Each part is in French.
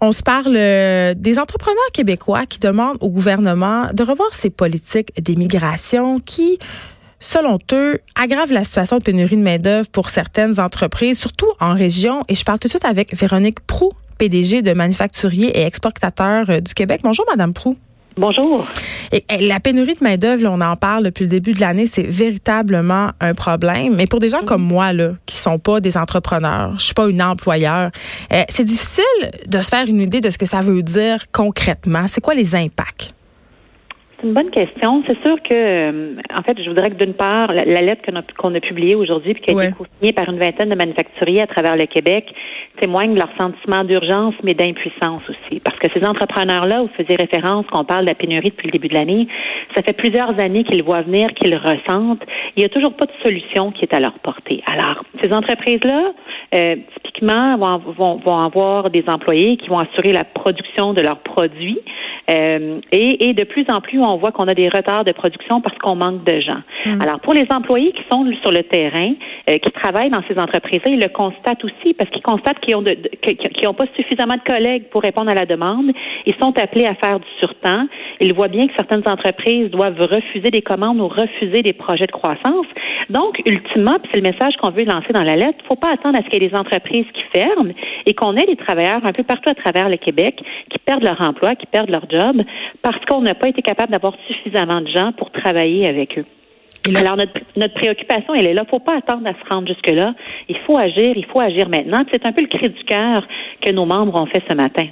On se parle euh, des entrepreneurs québécois qui demandent au gouvernement de revoir ses politiques d'immigration qui, selon eux, aggravent la situation de pénurie de main-d'œuvre pour certaines entreprises, surtout en région. Et je parle tout de suite avec Véronique Prou, PDG de Manufacturier et Exportateur euh, du Québec. Bonjour, Madame Prou. Bonjour. Et, la pénurie de main-d'œuvre, on en parle depuis le début de l'année, c'est véritablement un problème. Mais pour des gens comme moi, là, qui sont pas des entrepreneurs, je suis pas une employeur, euh, c'est difficile de se faire une idée de ce que ça veut dire concrètement. C'est quoi les impacts? C'est une bonne question. C'est sûr que, euh, en fait, je voudrais que d'une part, la, lettre qu'on a, publiée aujourd'hui, puis qui a été signée par une vingtaine de manufacturiers à travers le Québec, témoigne de leur sentiment d'urgence, mais d'impuissance aussi. Parce que ces entrepreneurs-là, où faisiez référence qu'on parle de la pénurie depuis le début de l'année, ça fait plusieurs années qu'ils voient venir, qu'ils ressentent. Il n'y a toujours pas de solution qui est à leur portée. Alors, ces entreprises-là, euh, typiquement, vont, vont, vont avoir des employés qui vont assurer la production de leurs produits. Euh, et, et, de plus en plus, on voit qu'on a des retards de production parce qu'on manque de gens. Mm. Alors, pour les employés qui sont sur le terrain, euh, qui travaillent dans ces entreprises-là, ils le constatent aussi parce qu'ils constatent qu'ils ont, de, qu'ils ont pas suffisamment de collègues pour répondre à la demande. Ils sont appelés à faire du surtemps. Ils voient bien que certaines entreprises doivent refuser des commandes ou refuser des projets de croissance. Donc, ultimement, puis c'est le message qu'on veut lancer dans la lettre, il ne faut pas attendre à ce qu'il y ait des entreprises qui ferment et qu'on ait des travailleurs un peu partout à travers le Québec qui perdent leur emploi, qui perdent leur job parce qu'on n'a pas été capable d'avoir suffisamment de gens pour travailler avec eux. Alors, notre, notre, préoccupation, elle est là. Il ne faut pas attendre à se rendre jusque-là. Il faut agir, il faut agir maintenant. C'est un peu le cri du cœur que nos membres ont fait ce matin.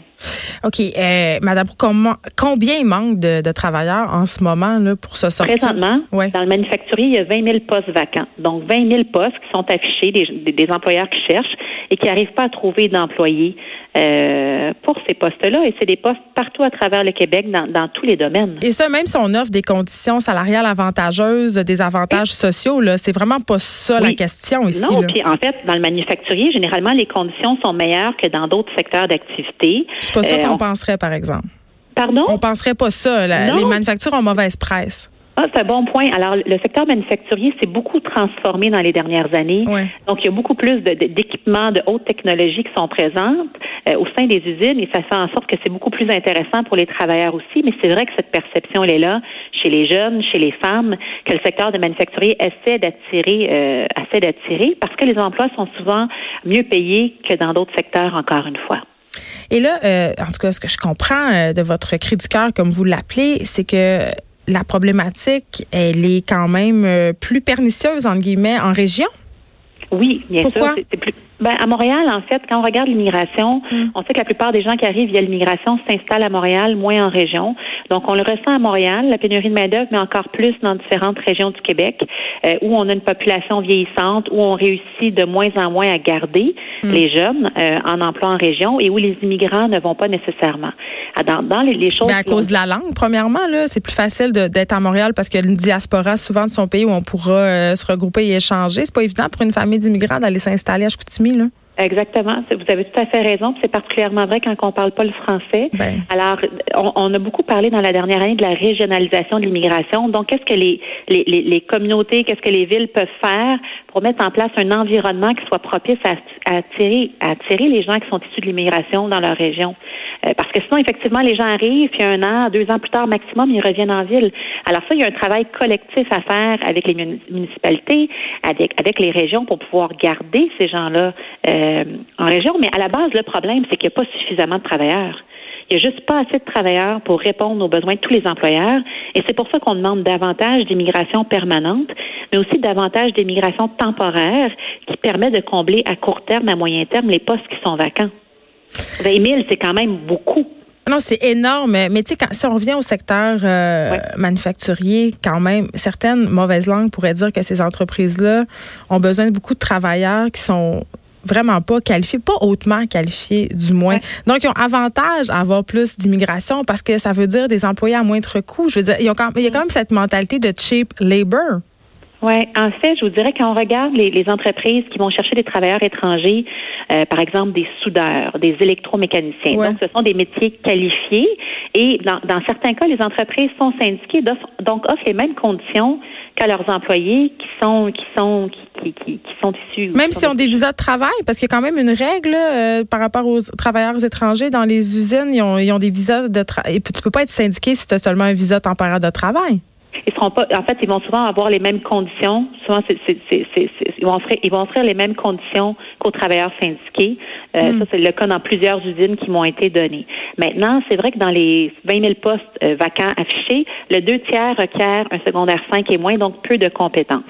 OK. Euh, Madame, comment, combien il manque de, de, travailleurs en ce moment là, pour se sortir? Présentement, dans le manufacturier, il y a 20 000 postes vacants. Donc, 20 000 postes qui sont affichés, des, des employeurs qui cherchent et qui n'arrivent pas à trouver d'employés euh, pour ces postes-là. Et c'est des postes partout à travers le Québec, dans, dans, tous les domaines. Et ça, même si on offre des conditions salariales avantageuses, des avantages sociaux, là, c'est vraiment pas ça la question ici. Non, puis en fait, dans le manufacturier, généralement, les conditions sont meilleures que dans d'autres secteurs d'activité. C'est pas ça euh, qu'on penserait, par exemple. Pardon? On penserait pas ça. les manufactures ont mauvaise presse. Ah, c'est un bon point. Alors, le secteur manufacturier s'est beaucoup transformé dans les dernières années. Donc, il y a beaucoup plus d'équipements de, haute technologie qui sont présentes euh, au sein des usines et ça fait en sorte que c'est beaucoup plus intéressant pour les travailleurs aussi. Mais c'est vrai que cette perception, elle est là chez les jeunes, chez les femmes, que le secteur de manufacturier essaie d'attirer, euh, essaie d'attirer parce que les emplois sont souvent mieux payés que dans d'autres secteurs, encore une fois. Et là, euh, en tout cas, ce que je comprends de votre cri du cœur, comme vous l'appelez, c'est que la problématique, elle est quand même euh, plus pernicieuse, entre guillemets, en région? Oui, bien Pourquoi? sûr. Plus... Ben, à Montréal, en fait, quand on regarde l'immigration, hmm. on sait que la plupart des gens qui arrivent via l'immigration s'installent à Montréal, moins en région. Donc, on le ressent à Montréal, la pénurie de main-d'œuvre, mais encore plus dans différentes régions du Québec, euh, où on a une population vieillissante, où on réussit de moins en moins à garder hmm. les jeunes euh, en emploi en région et où les immigrants ne vont pas nécessairement. Ah, dans, dans les, choses. Ben à cause de la langue, premièrement, là, c'est plus facile d'être à Montréal parce qu'il y a une diaspora souvent de son pays où on pourra euh, se regrouper et échanger. C'est pas évident pour une famille d'immigrants d'aller s'installer à Chicoutimi, là. Exactement. Vous avez tout à fait raison. C'est particulièrement vrai quand on parle pas le français. Ben. Alors, on, a beaucoup parlé dans la dernière année de la régionalisation de l'immigration. Donc, qu'est-ce que les, les, les, communautés, qu'est-ce que les villes peuvent faire pour mettre en place un environnement qui soit propice à, attirer, à attirer les gens qui sont issus de l'immigration dans leur région? Euh, parce que sinon, effectivement, les gens arrivent, puis un an, deux ans plus tard maximum, ils reviennent en ville. Alors ça, il y a un travail collectif à faire avec les municipalités, avec, avec les régions pour pouvoir garder ces gens-là. Euh, en région. Mais à la base, le problème, c'est qu'il n'y a pas suffisamment de travailleurs. Il n'y a juste pas assez de travailleurs pour répondre aux besoins de tous les employeurs. Et c'est pour ça qu'on demande davantage d'immigration permanente, mais aussi davantage d'immigration temporaire qui permet de combler à court terme, à moyen terme, les postes qui sont vacants. 20 000, c'est quand même beaucoup. Non, c'est énorme. Mais tu sais, si on revient au secteur euh, manufacturier, quand même, certaines mauvaises langues pourraient dire que ces entreprises-là ont besoin de beaucoup de travailleurs qui sont vraiment pas qualifiés, pas hautement qualifiés du moins. Donc, ils ont avantage à avoir plus d'immigration parce que ça veut dire des employés à moindre coût. Je veux dire, ils ont quand, il y a quand même cette mentalité de cheap labor. Oui, en fait, je vous dirais quand on regarde les, les entreprises qui vont chercher des travailleurs étrangers, euh, par exemple des soudeurs, des électromécaniciens. Donc, ce sont des métiers qualifiés et dans, dans certains cas, les entreprises sont syndiquées, donc offrent les mêmes conditions jusqu'à leurs employés qui sont qui sont qui, qui, qui sont issus. Même si on ont des visas de travail, parce qu'il y a quand même une règle euh, par rapport aux travailleurs étrangers dans les usines, ils ont, ils ont des visas de travail. Tu peux pas être syndiqué si tu as seulement un visa temporaire de travail ils seront pas. En fait, ils vont souvent avoir les mêmes conditions. Souvent, c'est, c'est, c'est, ils vont offrir, ils vont offrir les mêmes conditions qu'aux travailleurs syndiqués. Euh, hmm. Ça, c'est le cas dans plusieurs usines qui m'ont été données. Maintenant, c'est vrai que dans les 20 000 postes euh, vacants affichés, le deux tiers requiert un secondaire 5 et moins, donc peu de compétences.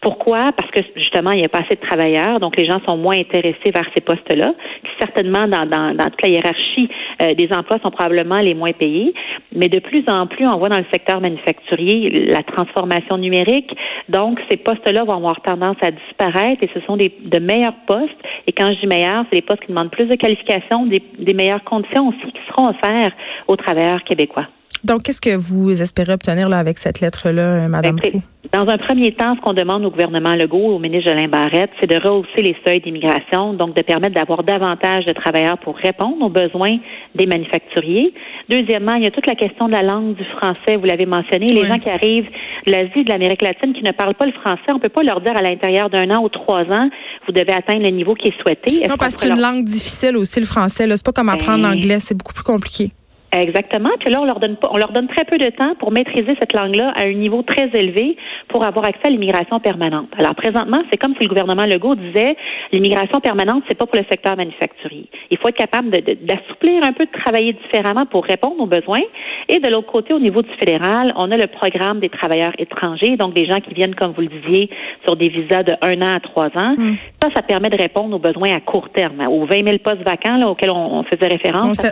Pourquoi? Parce que justement, il n'y a pas assez de travailleurs, donc les gens sont moins intéressés vers ces postes-là, qui certainement, dans, dans, dans toute la hiérarchie euh, des emplois, sont probablement les moins payés. Mais de plus en plus, on voit dans le secteur manufacturier la transformation numérique. Donc, ces postes-là vont avoir tendance à disparaître et ce sont des, de meilleurs postes. Et quand je dis meilleurs, c'est des postes qui demandent plus de qualifications, des, des meilleures conditions aussi qui seront offertes aux travailleurs québécois. Donc, qu'est-ce que vous espérez obtenir là, avec cette lettre-là, euh, Madame ben, Dans un premier temps, ce qu'on demande au gouvernement Legault, au ministre Jolin Barrette, c'est de rehausser les seuils d'immigration, donc de permettre d'avoir davantage de travailleurs pour répondre aux besoins des manufacturiers. Deuxièmement, il y a toute la question de la langue du français, vous l'avez mentionné. Les gens qui arrivent de l'Asie, de l'Amérique latine, qui ne parlent pas le français, on ne peut pas leur dire à l'intérieur d'un an ou trois ans, vous devez atteindre le niveau qui est souhaité. non, parce que c'est une langue difficile aussi, le français. C'est pas comme apprendre ben, l'anglais, c'est beaucoup plus compliqué. Exactement. Puis là, on leur donne pas, on leur donne très peu de temps pour maîtriser cette langue-là à un niveau très élevé pour avoir accès à l'immigration permanente. Alors présentement, c'est comme si le gouvernement Legault disait l'immigration permanente, c'est pas pour le secteur manufacturier. Il faut être capable d'assouplir un peu, de travailler différemment pour répondre aux besoins. Et de l'autre côté, au niveau du fédéral, on a le programme des travailleurs étrangers, donc des gens qui viennent, comme vous le disiez, sur des visas de un an à trois ans. Mm. Ça, ça permet de répondre aux besoins à court terme, aux 20 000 postes vacants là, auxquels on, faisait référence.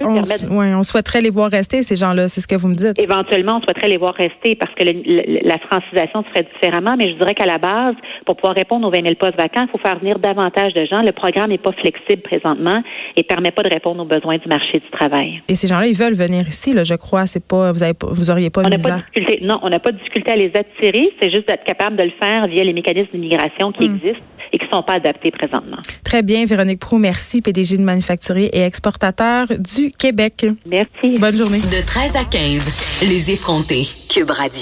On, on souhaiterait les voir rester, ces gens-là, c'est ce que vous me dites. Éventuellement, on souhaiterait les voir rester parce que la francisation se ferait différemment, mais je dirais qu'à la base, pour pouvoir répondre aux 20 000 postes vacants, il faut faire venir davantage de gens. Le programme n'est pas flexible présentement et permet pas de répondre aux besoins du marché du travail. Et ces gens-là, ils veulent venir ici, là, je crois. C'est pas, vous avez, vous auriez pas on de difficulté. Non, on n'a pas de difficulté à les attirer. C'est juste d'être capable de le faire via les mécanismes d'immigration qui hmm. existent et qui ne sont pas adaptés présentement. Très bien, Véronique Prou, merci, PDG de manufacturier et exportateur du Québec. Merci. Bonne journée. De 13 à 15, les effrontés. Cube Radio.